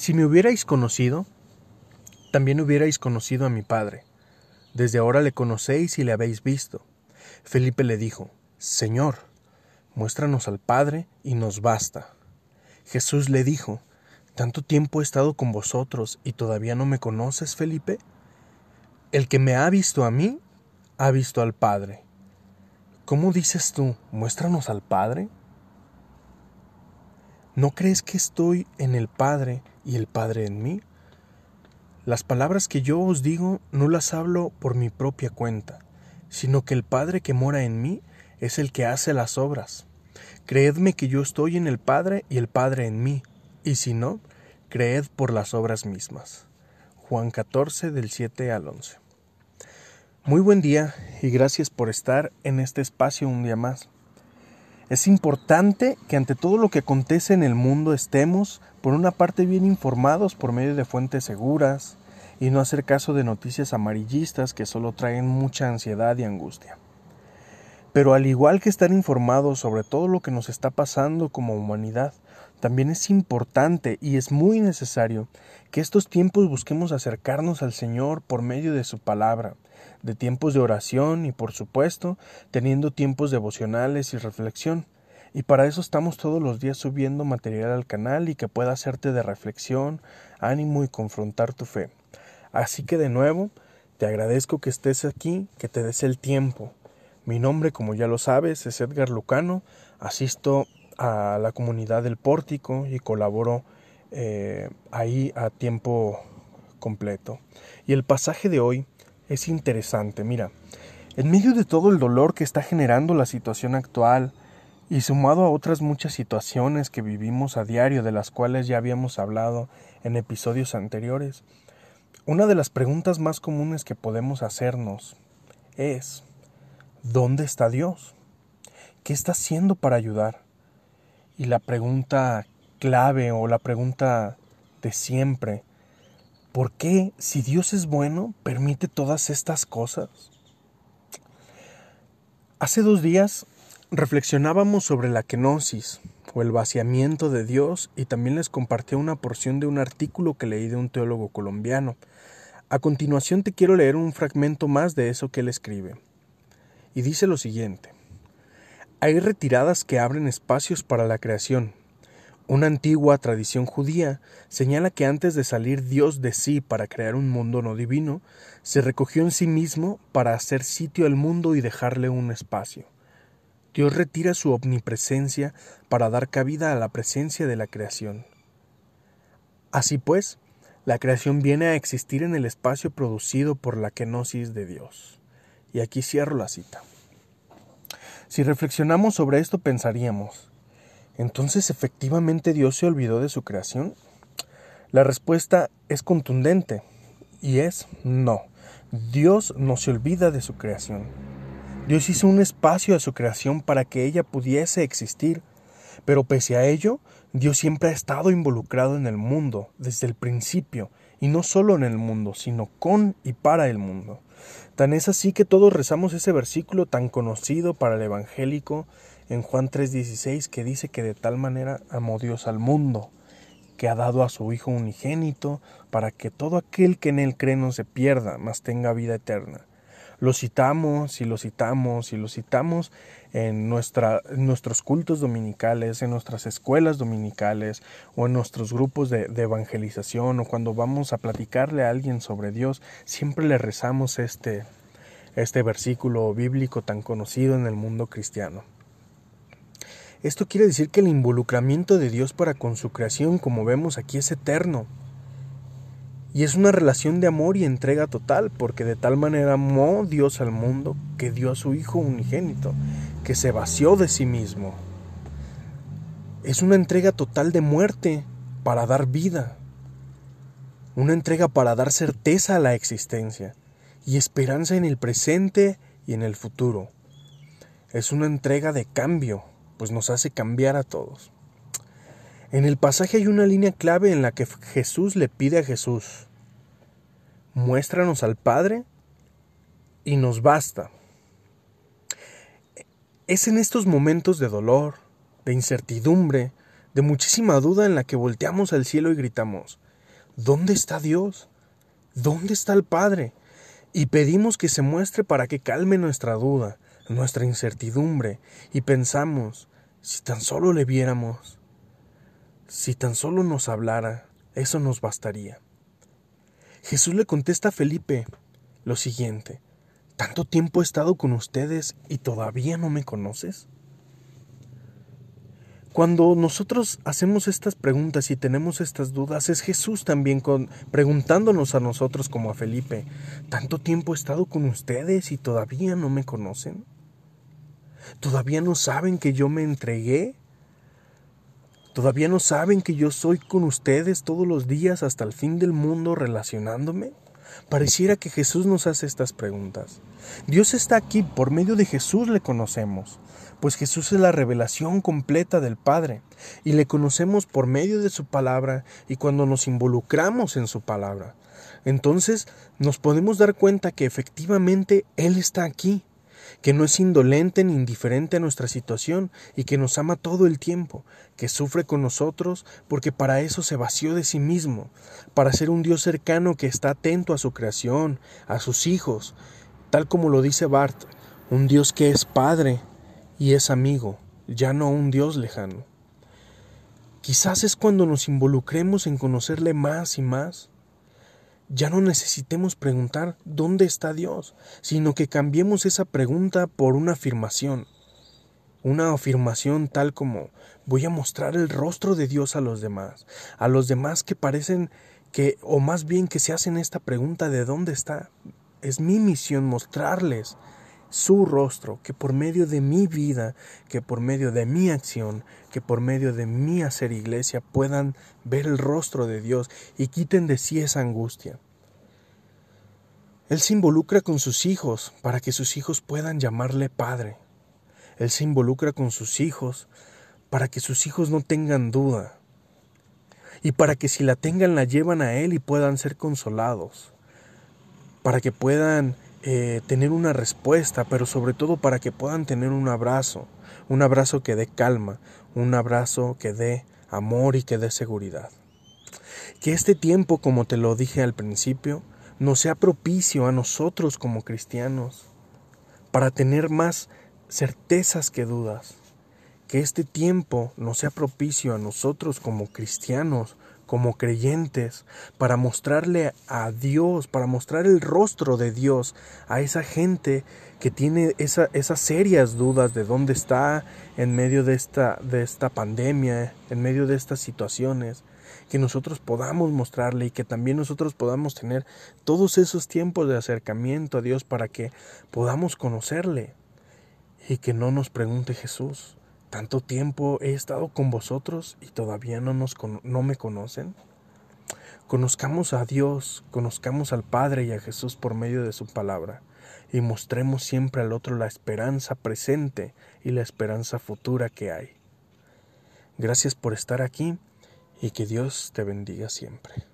Si me hubierais conocido, también hubierais conocido a mi Padre. Desde ahora le conocéis y le habéis visto. Felipe le dijo, Señor, muéstranos al Padre y nos basta. Jesús le dijo, ¿Tanto tiempo he estado con vosotros y todavía no me conoces, Felipe? El que me ha visto a mí, ha visto al Padre. ¿Cómo dices tú, muéstranos al Padre? ¿No crees que estoy en el Padre y el Padre en mí? Las palabras que yo os digo no las hablo por mi propia cuenta, sino que el Padre que mora en mí es el que hace las obras. Creedme que yo estoy en el Padre y el Padre en mí, y si no, creed por las obras mismas. Juan 14 del 7 al 11. Muy buen día y gracias por estar en este espacio un día más. Es importante que ante todo lo que acontece en el mundo estemos, por una parte, bien informados por medio de fuentes seguras y no hacer caso de noticias amarillistas que solo traen mucha ansiedad y angustia. Pero al igual que estar informados sobre todo lo que nos está pasando como humanidad, también es importante y es muy necesario que estos tiempos busquemos acercarnos al Señor por medio de su palabra, de tiempos de oración y por supuesto teniendo tiempos devocionales y reflexión. Y para eso estamos todos los días subiendo material al canal y que pueda hacerte de reflexión, ánimo y confrontar tu fe. Así que de nuevo, te agradezco que estés aquí, que te des el tiempo. Mi nombre, como ya lo sabes, es Edgar Lucano. Asisto a la comunidad del pórtico y colaboro eh, ahí a tiempo completo. Y el pasaje de hoy es interesante. Mira, en medio de todo el dolor que está generando la situación actual, y sumado a otras muchas situaciones que vivimos a diario de las cuales ya habíamos hablado en episodios anteriores, una de las preguntas más comunes que podemos hacernos es ¿dónde está Dios? ¿Qué está haciendo para ayudar? Y la pregunta clave o la pregunta de siempre ¿Por qué, si Dios es bueno, permite todas estas cosas? Hace dos días reflexionábamos sobre la kenosis o el vaciamiento de Dios y también les compartí una porción de un artículo que leí de un teólogo colombiano. A continuación te quiero leer un fragmento más de eso que él escribe. Y dice lo siguiente. Hay retiradas que abren espacios para la creación, una antigua tradición judía señala que antes de salir Dios de sí para crear un mundo no divino, se recogió en sí mismo para hacer sitio al mundo y dejarle un espacio. Dios retira su omnipresencia para dar cabida a la presencia de la creación. Así pues, la creación viene a existir en el espacio producido por la kenosis de Dios. Y aquí cierro la cita. Si reflexionamos sobre esto pensaríamos, entonces, ¿efectivamente Dios se olvidó de su creación? La respuesta es contundente y es no. Dios no se olvida de su creación. Dios hizo un espacio a su creación para que ella pudiese existir, pero pese a ello, Dios siempre ha estado involucrado en el mundo desde el principio, y no solo en el mundo, sino con y para el mundo. Tan es así que todos rezamos ese versículo tan conocido para el evangélico en Juan 3:16 que dice que de tal manera amó Dios al mundo, que ha dado a su Hijo unigénito, para que todo aquel que en él cree no se pierda, mas tenga vida eterna. Lo citamos y lo citamos y lo citamos en, nuestra, nuestros cultos dominicales, en nuestras escuelas dominicales o en nuestros grupos de, de evangelización o cuando vamos a platicarle a alguien sobre Dios, siempre le rezamos este, este versículo bíblico tan conocido en el mundo cristiano. Esto quiere decir que el involucramiento de Dios para con su creación, como vemos aquí, es eterno. Y es una relación de amor y entrega total, porque de tal manera amó Dios al mundo que dio a su Hijo unigénito, que se vació de sí mismo. Es una entrega total de muerte para dar vida, una entrega para dar certeza a la existencia y esperanza en el presente y en el futuro. Es una entrega de cambio, pues nos hace cambiar a todos. En el pasaje hay una línea clave en la que Jesús le pide a Jesús, muéstranos al Padre y nos basta. Es en estos momentos de dolor, de incertidumbre, de muchísima duda en la que volteamos al cielo y gritamos, ¿dónde está Dios? ¿Dónde está el Padre? Y pedimos que se muestre para que calme nuestra duda, nuestra incertidumbre, y pensamos, si tan solo le viéramos, si tan solo nos hablara, eso nos bastaría. Jesús le contesta a Felipe lo siguiente, ¿tanto tiempo he estado con ustedes y todavía no me conoces? Cuando nosotros hacemos estas preguntas y tenemos estas dudas, es Jesús también con, preguntándonos a nosotros como a Felipe, ¿tanto tiempo he estado con ustedes y todavía no me conocen? ¿Todavía no saben que yo me entregué? ¿Todavía no saben que yo soy con ustedes todos los días hasta el fin del mundo relacionándome? Pareciera que Jesús nos hace estas preguntas. Dios está aquí, por medio de Jesús le conocemos, pues Jesús es la revelación completa del Padre, y le conocemos por medio de su palabra y cuando nos involucramos en su palabra. Entonces nos podemos dar cuenta que efectivamente Él está aquí, que no es indolente ni indiferente a nuestra situación y que nos ama todo el tiempo, que sufre con nosotros porque para eso se vació de sí mismo, para ser un Dios cercano que está atento a su creación, a sus hijos, tal como lo dice Bart, un Dios que es Padre y es amigo, ya no un Dios lejano. Quizás es cuando nos involucremos en conocerle más y más, ya no necesitemos preguntar ¿dónde está Dios? sino que cambiemos esa pregunta por una afirmación. Una afirmación tal como voy a mostrar el rostro de Dios a los demás, a los demás que parecen que, o más bien que se hacen esta pregunta de dónde está. Es mi misión mostrarles su rostro, que por medio de mi vida, que por medio de mi acción, que por medio de mi hacer iglesia puedan ver el rostro de Dios y quiten de sí esa angustia. Él se involucra con sus hijos para que sus hijos puedan llamarle Padre. Él se involucra con sus hijos para que sus hijos no tengan duda y para que si la tengan la llevan a Él y puedan ser consolados, para que puedan eh, tener una respuesta, pero sobre todo para que puedan tener un abrazo, un abrazo que dé calma, un abrazo que dé amor y que dé seguridad. Que este tiempo, como te lo dije al principio, nos sea propicio a nosotros como cristianos, para tener más certezas que dudas. Que este tiempo nos sea propicio a nosotros como cristianos, como creyentes, para mostrarle a Dios, para mostrar el rostro de Dios a esa gente que tiene esa, esas serias dudas de dónde está en medio de esta, de esta pandemia, en medio de estas situaciones, que nosotros podamos mostrarle y que también nosotros podamos tener todos esos tiempos de acercamiento a Dios para que podamos conocerle y que no nos pregunte Jesús, tanto tiempo he estado con vosotros y todavía no, nos, no me conocen. Conozcamos a Dios, conozcamos al Padre y a Jesús por medio de su palabra, y mostremos siempre al otro la esperanza presente y la esperanza futura que hay. Gracias por estar aquí y que Dios te bendiga siempre.